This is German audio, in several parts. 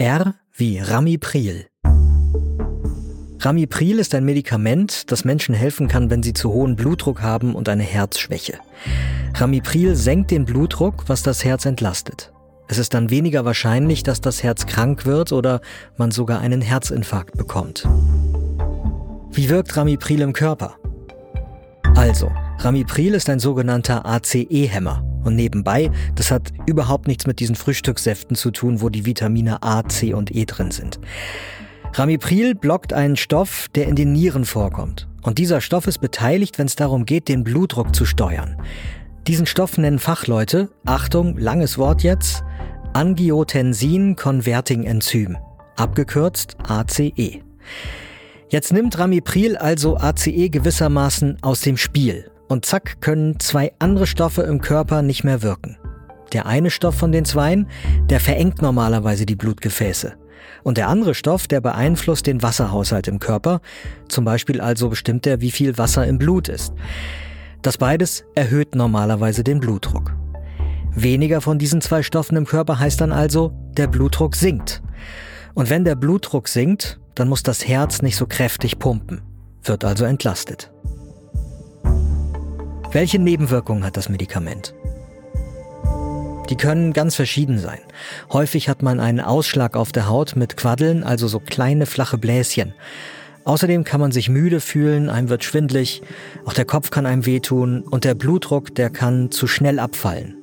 R wie Ramipril. Ramipril ist ein Medikament, das Menschen helfen kann, wenn sie zu hohen Blutdruck haben und eine Herzschwäche. Ramipril senkt den Blutdruck, was das Herz entlastet. Es ist dann weniger wahrscheinlich, dass das Herz krank wird oder man sogar einen Herzinfarkt bekommt. Wie wirkt Ramipril im Körper? Also, Ramipril ist ein sogenannter ACE-Hämmer. Und nebenbei, das hat überhaupt nichts mit diesen Frühstückssäften zu tun, wo die Vitamine A, C und E drin sind. Ramipril blockt einen Stoff, der in den Nieren vorkommt. Und dieser Stoff ist beteiligt, wenn es darum geht, den Blutdruck zu steuern. Diesen Stoff nennen Fachleute, Achtung, langes Wort jetzt, Angiotensin-Converting-Enzym, abgekürzt ACE. Jetzt nimmt Ramipril also ACE gewissermaßen aus dem Spiel und zack können zwei andere Stoffe im Körper nicht mehr wirken. Der eine Stoff von den zweien, der verengt normalerweise die Blutgefäße. Und der andere Stoff, der beeinflusst den Wasserhaushalt im Körper. Zum Beispiel also bestimmt er, wie viel Wasser im Blut ist. Das beides erhöht normalerweise den Blutdruck. Weniger von diesen zwei Stoffen im Körper heißt dann also, der Blutdruck sinkt. Und wenn der Blutdruck sinkt, dann muss das Herz nicht so kräftig pumpen, wird also entlastet. Welche Nebenwirkungen hat das Medikament? Die können ganz verschieden sein. Häufig hat man einen Ausschlag auf der Haut mit Quaddeln, also so kleine flache Bläschen. Außerdem kann man sich müde fühlen, einem wird schwindlig, auch der Kopf kann einem wehtun und der Blutdruck, der kann zu schnell abfallen.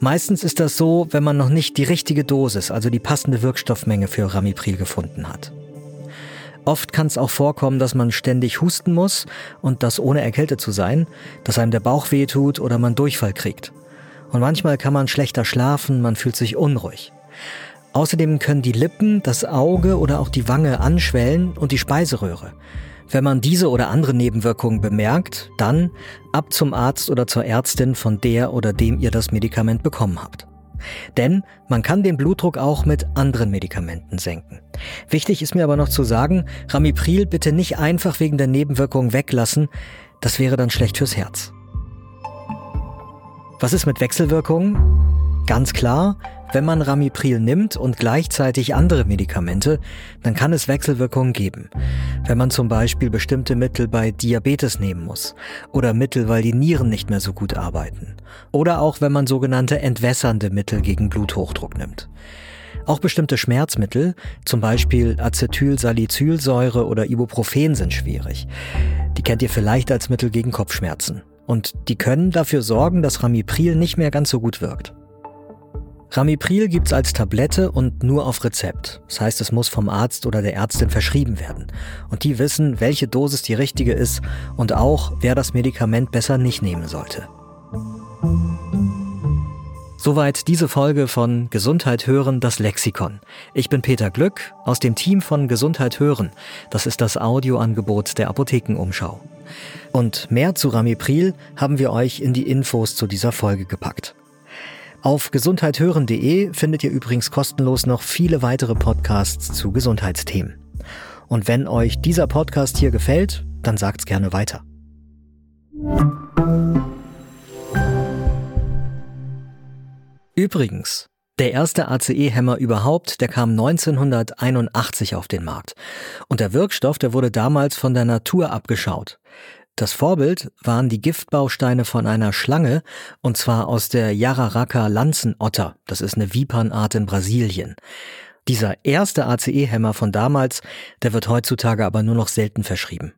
Meistens ist das so, wenn man noch nicht die richtige Dosis, also die passende Wirkstoffmenge für Ramipril gefunden hat. Oft kann es auch vorkommen, dass man ständig husten muss und das ohne erkältet zu sein, dass einem der Bauch wehtut oder man Durchfall kriegt. Und manchmal kann man schlechter schlafen, man fühlt sich unruhig. Außerdem können die Lippen, das Auge oder auch die Wange anschwellen und die Speiseröhre. Wenn man diese oder andere Nebenwirkungen bemerkt, dann ab zum Arzt oder zur Ärztin, von der oder dem ihr das Medikament bekommen habt. Denn man kann den Blutdruck auch mit anderen Medikamenten senken. Wichtig ist mir aber noch zu sagen, Ramipril bitte nicht einfach wegen der Nebenwirkungen weglassen, das wäre dann schlecht fürs Herz. Was ist mit Wechselwirkungen? Ganz klar, wenn man Ramipril nimmt und gleichzeitig andere Medikamente, dann kann es Wechselwirkungen geben. Wenn man zum Beispiel bestimmte Mittel bei Diabetes nehmen muss oder Mittel, weil die Nieren nicht mehr so gut arbeiten. Oder auch wenn man sogenannte entwässernde Mittel gegen Bluthochdruck nimmt. Auch bestimmte Schmerzmittel, zum Beispiel Acetylsalicylsäure oder Ibuprofen sind schwierig. Die kennt ihr vielleicht als Mittel gegen Kopfschmerzen. Und die können dafür sorgen, dass Ramipril nicht mehr ganz so gut wirkt. Ramipril gibt's als Tablette und nur auf Rezept. Das heißt, es muss vom Arzt oder der Ärztin verschrieben werden. Und die wissen, welche Dosis die richtige ist und auch, wer das Medikament besser nicht nehmen sollte. Soweit diese Folge von Gesundheit hören, das Lexikon. Ich bin Peter Glück aus dem Team von Gesundheit hören. Das ist das Audioangebot der Apothekenumschau. Und mehr zu Ramipril haben wir euch in die Infos zu dieser Folge gepackt. Auf gesundheithören.de findet ihr übrigens kostenlos noch viele weitere Podcasts zu Gesundheitsthemen. Und wenn euch dieser Podcast hier gefällt, dann sagt's gerne weiter. Übrigens, der erste ACE-Hämmer überhaupt, der kam 1981 auf den Markt. Und der Wirkstoff, der wurde damals von der Natur abgeschaut. Das Vorbild waren die Giftbausteine von einer Schlange, und zwar aus der Jararaca Lanzenotter. Das ist eine Vipernart in Brasilien. Dieser erste ACE-Hämmer von damals, der wird heutzutage aber nur noch selten verschrieben.